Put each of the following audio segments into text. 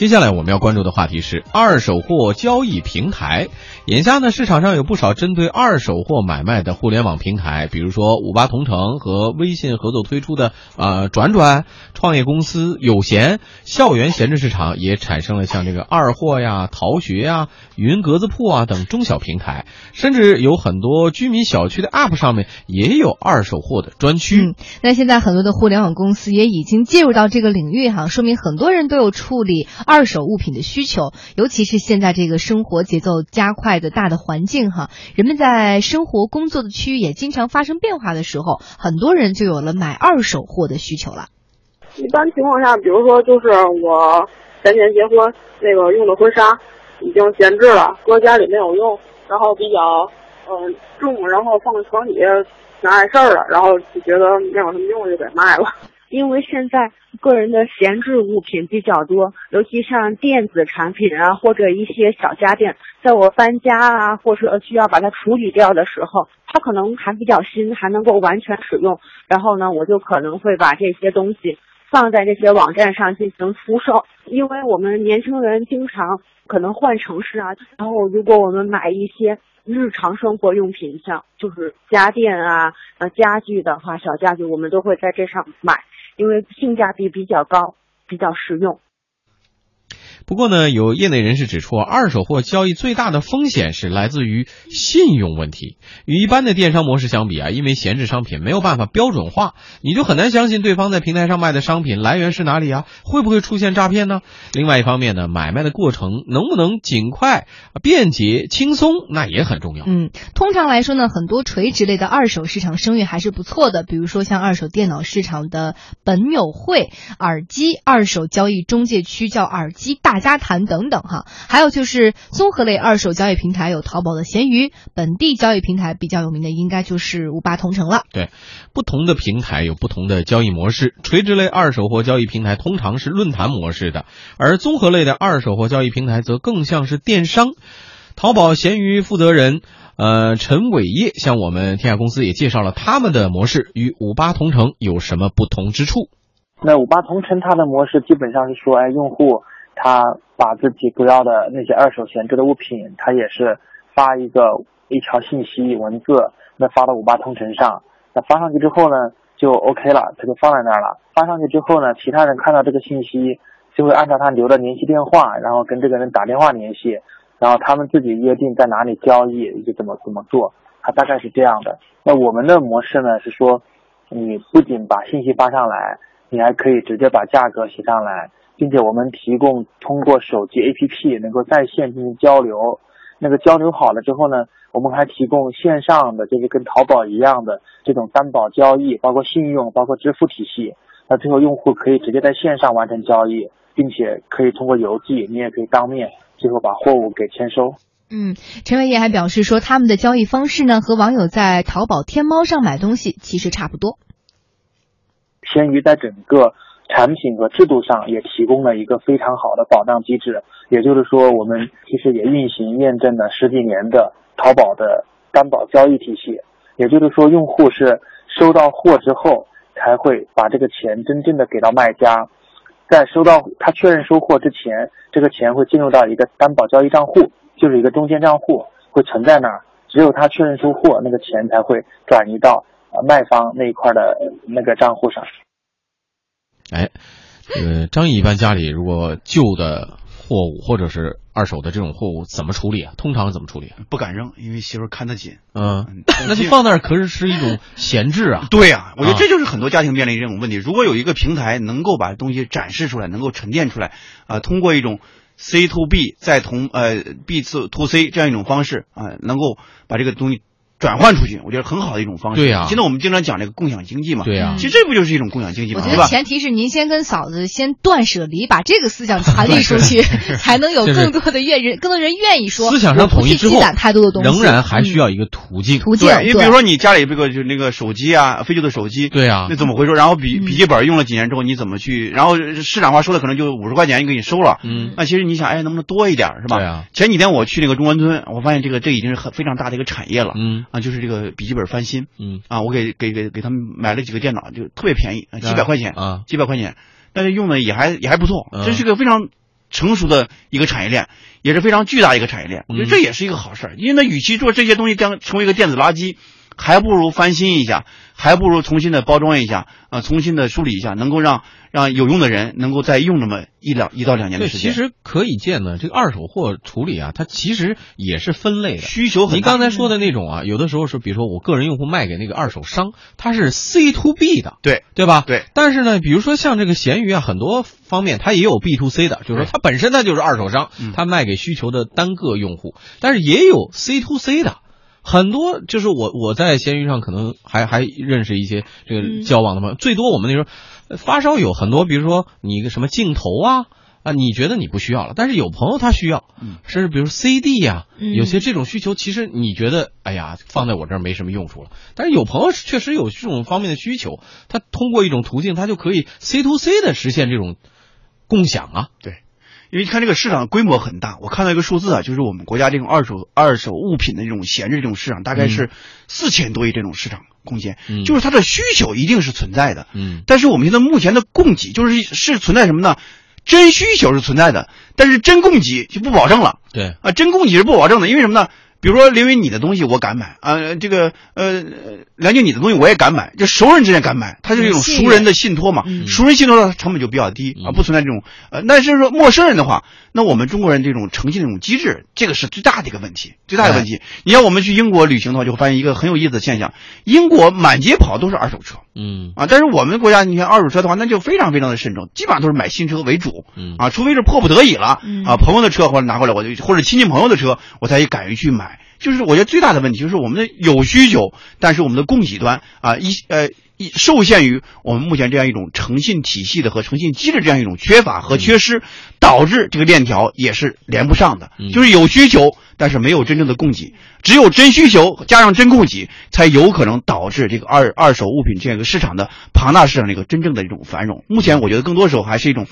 接下来我们要关注的话题是二手货交易平台。眼下呢，市场上有不少针对二手货买卖的互联网平台，比如说五八同城和微信合作推出的呃转转创业公司有闲校园闲置市场，也产生了像这个二货呀、淘学呀、云格子铺啊等中小平台，甚至有很多居民小区的 App 上面也有二手货的专区。那现在很多的互联网公司也已经介入到这个领域哈，说明很多人都有处理。二手物品的需求，尤其是现在这个生活节奏加快的大的环境哈，人们在生活工作的区域也经常发生变化的时候，很多人就有了买二手货的需求了。一般情况下，比如说就是我前年结婚那个用的婚纱已经闲置了，搁家里没有用，然后比较嗯重，然后放在床底下挺碍事儿的，然后就觉得没有什么用，就给卖了。因为现在个人的闲置物品比较多，尤其像电子产品啊，或者一些小家电，在我搬家啊，或者需要把它处理掉的时候，它可能还比较新，还能够完全使用。然后呢，我就可能会把这些东西放在这些网站上进行出售。因为我们年轻人经常可能换城市啊，然后如果我们买一些。日常生活用品，像就是家电啊、呃家具的话，小家具我们都会在这上买，因为性价比比较高，比较实用。不过呢，有业内人士指出，二手货交易最大的风险是来自于信用问题。与一般的电商模式相比啊，因为闲置商品没有办法标准化，你就很难相信对方在平台上卖的商品来源是哪里啊？会不会出现诈骗呢？另外一方面呢，买卖的过程能不能尽快、便捷、轻松，那也很重要。嗯，通常来说呢，很多垂直类的二手市场声誉还是不错的，比如说像二手电脑市场的本友会、耳机二手交易中介区叫耳机大。家谈等等哈，还有就是综合类二手交易平台有淘宝的闲鱼，本地交易平台比较有名的应该就是五八同城了。对，不同的平台有不同的交易模式，垂直类二手货交易平台通常是论坛模式的，而综合类的二手货交易平台则更像是电商。淘宝闲鱼负责人呃陈伟业向我们天下公司也介绍了他们的模式与五八同城有什么不同之处。那五八同城它的模式基本上是说，哎，用户。他把自己不要的那些二手闲置的物品，他也是发一个一条信息文字，那发到五八同城上，那发上去之后呢，就 OK 了，他就放在那儿了。发上去之后呢，其他人看到这个信息，就会按照他留的联系电话，然后跟这个人打电话联系，然后他们自己约定在哪里交易，就怎么怎么做，他大概是这样的。那我们的模式呢是说，你不仅把信息发上来，你还可以直接把价格写上来。并且我们提供通过手机 APP 能够在线进行交流，那个交流好了之后呢，我们还提供线上的，就是跟淘宝一样的这种担保交易，包括信用，包括支付体系。那最后用户可以直接在线上完成交易，并且可以通过邮寄，你也可以当面最后把货物给签收。嗯，陈伟业还表示说，他们的交易方式呢和网友在淘宝、天猫上买东西其实差不多。闲鱼在整个。产品和制度上也提供了一个非常好的保障机制，也就是说，我们其实也运行验证了十几年的淘宝的担保交易体系。也就是说，用户是收到货之后才会把这个钱真正的给到卖家，在收到他确认收货之前，这个钱会进入到一个担保交易账户，就是一个中间账户会存在那儿，只有他确认收货，那个钱才会转移到呃卖方那一块的那个账户上。哎，这个张毅一般家里如果旧的货物或者是二手的这种货物怎么处理啊？通常怎么处理？不敢扔，因为媳妇看得紧。嗯，那就放那儿，可是是一种闲置啊。对呀，我觉得这就是很多家庭面临这种问题。如果有一个平台能够把东西展示出来，能够沉淀出来，啊，通过一种 C to B 再同呃 B to to C 这样一种方式啊，能够把这个东西。转换出去，我觉得很好的一种方式。对呀，现在我们经常讲这个共享经济嘛。对呀，其实这不就是一种共享经济吗？我觉得前提是您先跟嫂子先断舍离，把这个思想传递出去，才能有更多的愿人，更多人愿意说。思想上统一之后，太多的东西，仍然还需要一个途径。途径，因为比如说你家里这个就那个手机啊，废旧的手机，对呀，那怎么回收？然后笔笔记本用了几年之后，你怎么去？然后市场化收的可能就五十块钱给你收了。嗯，那其实你想，哎，能不能多一点，是吧？对啊。前几天我去那个中关村，我发现这个这已经是很非常大的一个产业了。嗯，啊，就是这个笔。记本翻新，嗯啊，我给给给给他们买了几个电脑，就特别便宜，几百块钱啊，几百块钱，但是用的也还也还不错，这是个非常成熟的一个产业链，也是非常巨大一个产业链。我觉得嗯这也是一个好事儿，因为呢，与其做这些东西将成为一个电子垃圾，还不如翻新一下，还不如重新的包装一下，啊、重新的梳理一下，能够让让有用的人能够再用那么一两一到两年的对，时间。其实可以见呢，这个二手货处理啊，它其实也是分类的。需求很大。您刚才说的那种啊，有的时候是，比如说我个人用户卖给那个二手商，它是 C to B 的，对对吧？对。但是呢，比如说像这个闲鱼啊，很多方面它也有 B to C 的，就是说它本身它就是二手商嗯，它卖给需求的单个用户，但是也有 C to C 的。很多就是我我在闲鱼上可能还还认识一些这个嗯。交往的朋友，最多我们那时候呃发烧友很多，比如说你一个什么镜头啊啊，你觉得你不需要了，但是有朋友他需要，嗯。甚至比如 CD 呀、嗯。有些这种需求，其实你觉得哎呀放在我这儿没什么用处了，但是有朋友确实有这种方面的需求，他通过一种途径，他就可以 C to C 的实现这种共享啊，因为看这个市场规模很大，我看到一个数字啊，就是我们国家这种二手二手物品的这种闲置这种市场，大概是四千多亿这种市场空间，嗯就是它的需求一定是存在的，嗯但是我们现在目前的供给就是是存在什么呢？真需求是存在的，但是真供给就不保证了对，啊！真供给是不保证的，因为什么呢？比如说，林云你的东西我敢买啊，这个呃，梁静你的东西我也敢买，就熟人之间敢买，它是一种熟人的信托嘛。嗯熟人信托的成本就比较低啊，嗯不存在这种呃，但是说陌生人的话，那我们中国人这种诚信的这种机制，这个是最大的一个问题，最大的问题。你像我们去英国旅行的话，就会发现一个很有意思的现象，英国满街跑都是二手车。嗯啊，但是我们国家，你看二手车的话，那就非常非常的慎重，基本上都是买新车为主嗯啊，除非是迫不得已了嗯啊，朋友的车或者拿过来，我就或者亲戚朋友的车，我才敢于去买。就是我觉得最大的问题就是我们的有需求，但是我们的供给端啊一呃一受限于我们目前这样一种诚信体系的和诚信机制这样一种缺乏和缺失，导致这个链条也是连不上的嗯。就是有需求，但是没有真正的供给，只有真需求加上真供给，才有可能导致这个二二手物品这样一个市场的庞大市场的一个真正的一种繁荣。目前我觉得更多时候还是一种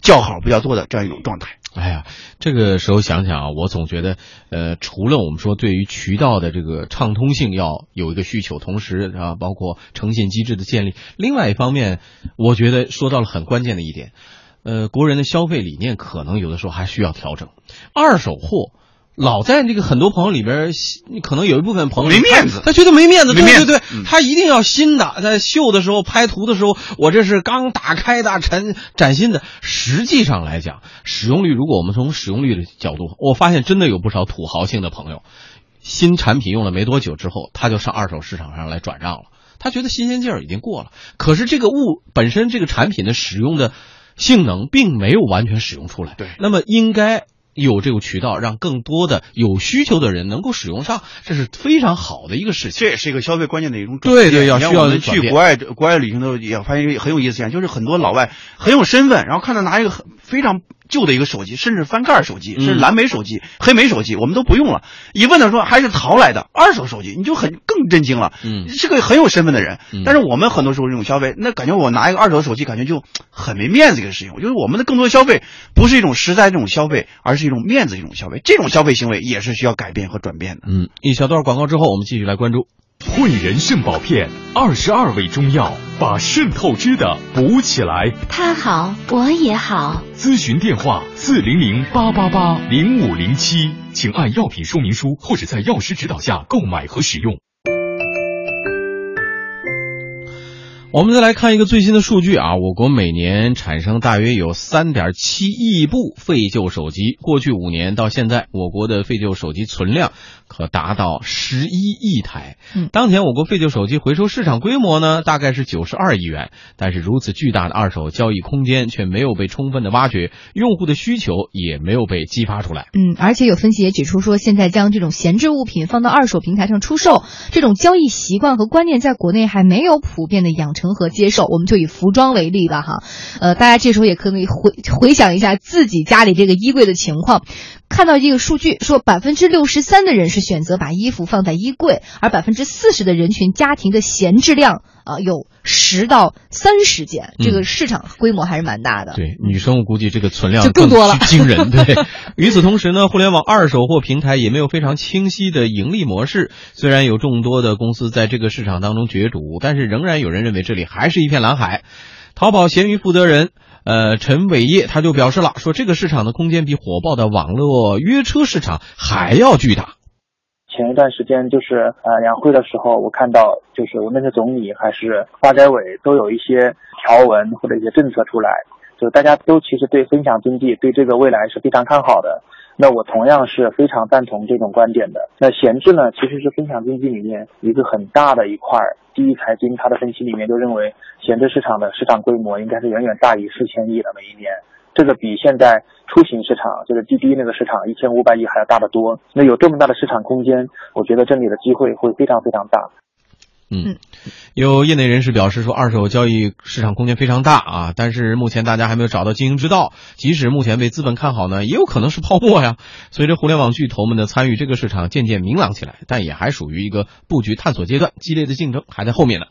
叫好不叫座的这样一种状态。哎呀，这个时候想想啊，我总觉得，呃，除了我们说对于渠道的这个畅通性要有一个需求，同时啊，包括诚信机制的建立，另外一方面，我觉得说到了很关键的一点，呃，国人的消费理念可能有的时候还需要调整。二手货老在这个很多朋友里边，可能有一部分朋友没面子他他觉得没面子，没面子对对对，嗯他一定要新的，在秀的时候拍图的时候，我这是刚打开的，崭崭新的。实际上来讲，使用率，如果我们从使用率的角度，我发现真的有不少土豪性的朋友，新产品用了没多久之后，他就上二手市场上来转让了。他觉得新鲜劲儿已经过了，可是这个物本身这个产品的使用的性能并没有完全使用出来。对那么应该有这个渠道，让更多的有需求的人能够使用上，这是非常好的一个事情。这也是一个消费观念的一种转变。对对要需要去国外国外旅行的时候，也发现很有意思就是很多老外很有身份，然后看到拿一个很非常旧的一个手机，甚至翻盖手机，嗯是蓝莓手机、黑莓手机，我们都不用了。一问他说还是淘来的二手手机，你就很更震惊了。嗯是个很有身份的人嗯，但是我们很多时候这种消费，那感觉我拿一个二手手机，感觉就很没面子一个事情。我觉得我们的更多消费不是一种实在这种消费，而是一种面子这种消费。这种消费行为也是需要改变和转变的。嗯，一小段广告之后，我们继续来关注。汇仁肾宝片，二十二味中药，把渗透支的补起来。他好，我也好。咨询电话：四零零八八八零五零七，请按药品说明书或者在药师指导下购买和使用。我们再来看一个最新的数据啊，我国每年产生大约有三点七亿部废旧手机。过去五年到现在，我国的废旧手机存量可达到十一亿台。嗯当前我国废旧手机回收市场规模呢，大概是九十二亿元。但是如此巨大的二手交易空间却没有被充分的挖掘，用户的需求也没有被激发出来。嗯，而且有分析也指出说，现在将这种闲置物品放到二手平台上出售，这种交易习惯和观念在国内还没有普遍的养成和接受。我们就以服装为例吧，哈，呃，大家这时候也可以回回想一下自己家里这个衣柜的情况，看到这个数据说，百分之六十三的人是选择把衣服放在衣柜，而百分之四十的人群家庭的闲置量、呃有十到三十件，这个市场规模还是蛮大的。对，女生我估计这个存量就更多了惊人。对，与此同时呢，互联网二手货平台也没有非常清晰的盈利模式。虽然有众多的公司在这个市场当中角逐，但是仍然有人认为这里还是一片蓝海。淘宝闲鱼负责人呃，陈伟业他就表示了，说这个市场的空间比火爆的网络约车市场还要巨大。前一段时间就是呃两会的时候，我看到就是无论是总理还是发改委都有一些条文或者一些政策出来，就大家都其实对分享经济对这个未来是非常看好的。那我同样是非常赞同这种观点的。那闲置呢，其实是分享经济里面一个很大的一块。第一财经它的分析里面就认为，闲置市场的市场规模应该是远远大于四千亿的每一年。这个比现在出行市场就是滴滴那个市场一千五百亿还要大得多。那有这么大的市场空间，我觉得这里的机会会非常非常大。嗯，有业内人士表示说，二手交易市场空间非常大啊，但是目前大家还没有找到经营之道。即使目前被资本看好呢，也有可能是泡沫呀。随着互联网巨头们的参与，这个市场渐渐明朗起来，但也还属于一个布局探索阶段，激烈的竞争还在后面呢。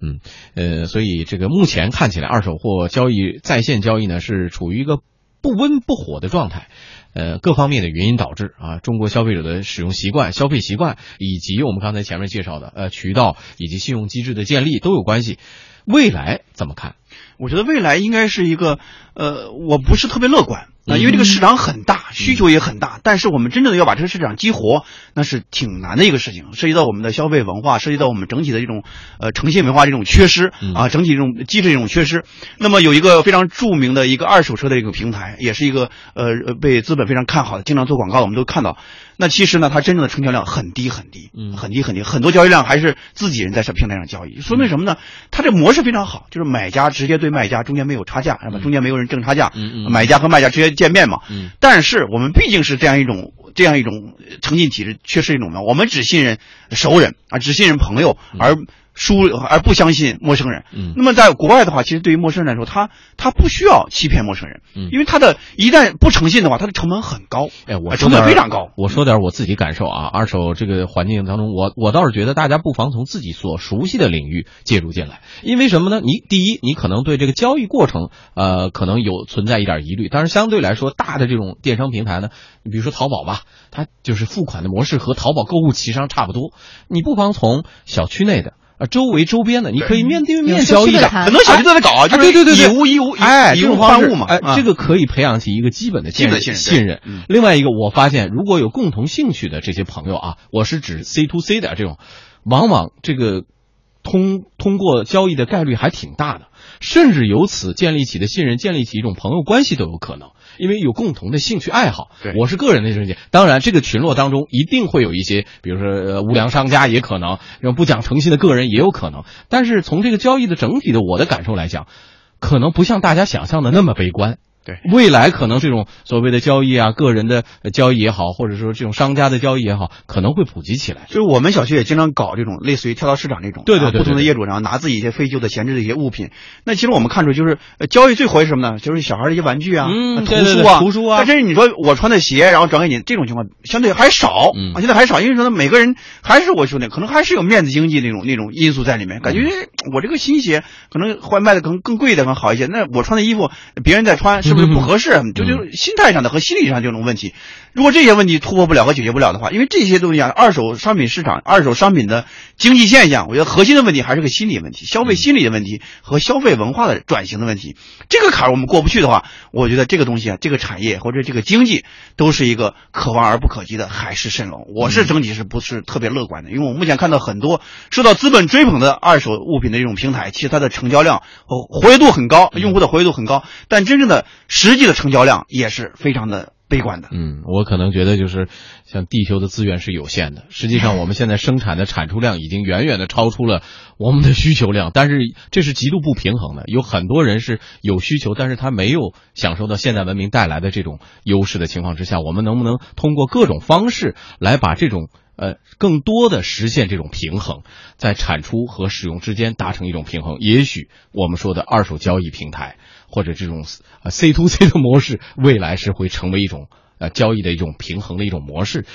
嗯，呃，所以这个目前看起来，二手货交易在线交易呢是处于一个不温不火的状态。呃，各方面的原因导致啊，中国消费者的使用习惯、消费习惯，以及我们刚才前面介绍的呃渠道以及信用机制的建立都有关系。未来怎么看？我觉得未来应该是一个呃，我不是特别乐观啊，因为这个市场很大，需求也很大，但是我们真正的要把这个市场激活，那是挺难的一个事情，涉及到我们的消费文化，涉及到我们整体的这种呃诚信文化这种缺失啊，整体这种机制这种缺失。那么有一个非常著名的一个二手车的一个平台，也是一个呃被资本非常看好的，经常做广告，我们都看到。那其实呢，它真正的成交量很低很低，嗯，很低很低，很多交易量还是自己人在这平台上交易，说明什么呢？它这模式非常好，就是买家直接对卖家，中间没有差价，是吧？中间没有人挣差价，嗯嗯，买家和卖家直接见面嘛，嗯。但是我们毕竟是这样一种这样一种诚信体制，缺失一种呢，我们只信任熟人啊，只信任朋友，而。疏而不相信陌生人，嗯，那么在国外的话，其实对于陌生人来说，他他不需要欺骗陌生人，嗯，因为他的一旦不诚信的话，他的成本很高，哎，我成本非常高。我说点我自己感受啊，二手这个环境当中，我我倒是觉得大家不妨从自己所熟悉的领域介入进来，因为什么呢？你第一，你可能对这个交易过程，呃，可能有存在一点疑虑，但是相对来说，大的这种电商平台呢，你比如说淘宝吧，它就是付款的模式和淘宝购物其实上差不多，你不妨从小区内的。周围周边的，你可以面对面交易的，很多小区都在搞啊，对对对对，以物易物，哎，以物换物嘛，哎，这个可以培养起一个基本的信任信任。另外一个，我发现如果有共同兴趣的这些朋友啊，我是指 C to C 的这种，往往这个通通过交易的概率还挺大的，甚至由此建立起的信任，建立起一种朋友关系都有可能。因为有共同的兴趣爱好，我是个人的理解。当然，这个群落当中一定会有一些，比如说无良商家，也可能不讲诚信的个人也有可能。但是从这个交易的整体的我的感受来讲，可能不像大家想象的那么悲观。对，未来可能这种所谓的交易啊，个人的交易也好，或者说这种商家的交易也好，可能会普及起来。就是我们小区也经常搞这种类似于跳蚤市场这种，对对对，不同的业主然后拿自己一些废旧的闲置的一些物品。那其实我们看出就是呃交易最火是什么呢？就是小孩的一些玩具啊，图书啊，图书啊。但是你说我穿的鞋，然后转给你这种情况相对还少啊，现在还少，因为说每个人还是我兄弟，可能还是有面子经济那种那种因素在里面，感觉我这个新鞋可能换卖的可能更贵的更好一些。那我穿的衣服别人在穿是不是不合适？就就心态上的和心理上这种问题，如果这些问题突破不了和解决不了的话，因为这些东西啊，二手商品市场、二手商品的经济现象，我觉得核心的问题还是个心理问题、消费心理的问题和消费文化的转型的问题。这个坎儿我们过不去的话，我觉得这个东西啊，这个产业或者这个经济都是一个可望而不可及的海市蜃楼。我是整体是不是特别乐观的？因为我目前看到很多受到资本追捧的二手物品的这种平台，其实它的成交量和活跃度很高，用户的活跃度很高，但真正的实际的成交。量也是非常的悲观的。嗯，我可能觉得就是像地球的资源是有限的，实际上我们现在生产的产出量已经远远的超出了我们的需求量，但是这是极度不平衡的。有很多人是有需求，但是他没有享受到现代文明带来的这种优势的情况之下，我们能不能通过各种方式来把这种呃更多的实现这种平衡，在产出和使用之间达成一种平衡？也许我们说的二手交易平台。或者这种啊 C to C 的模式，未来是会成为一种呃交易的一种平衡的一种模式。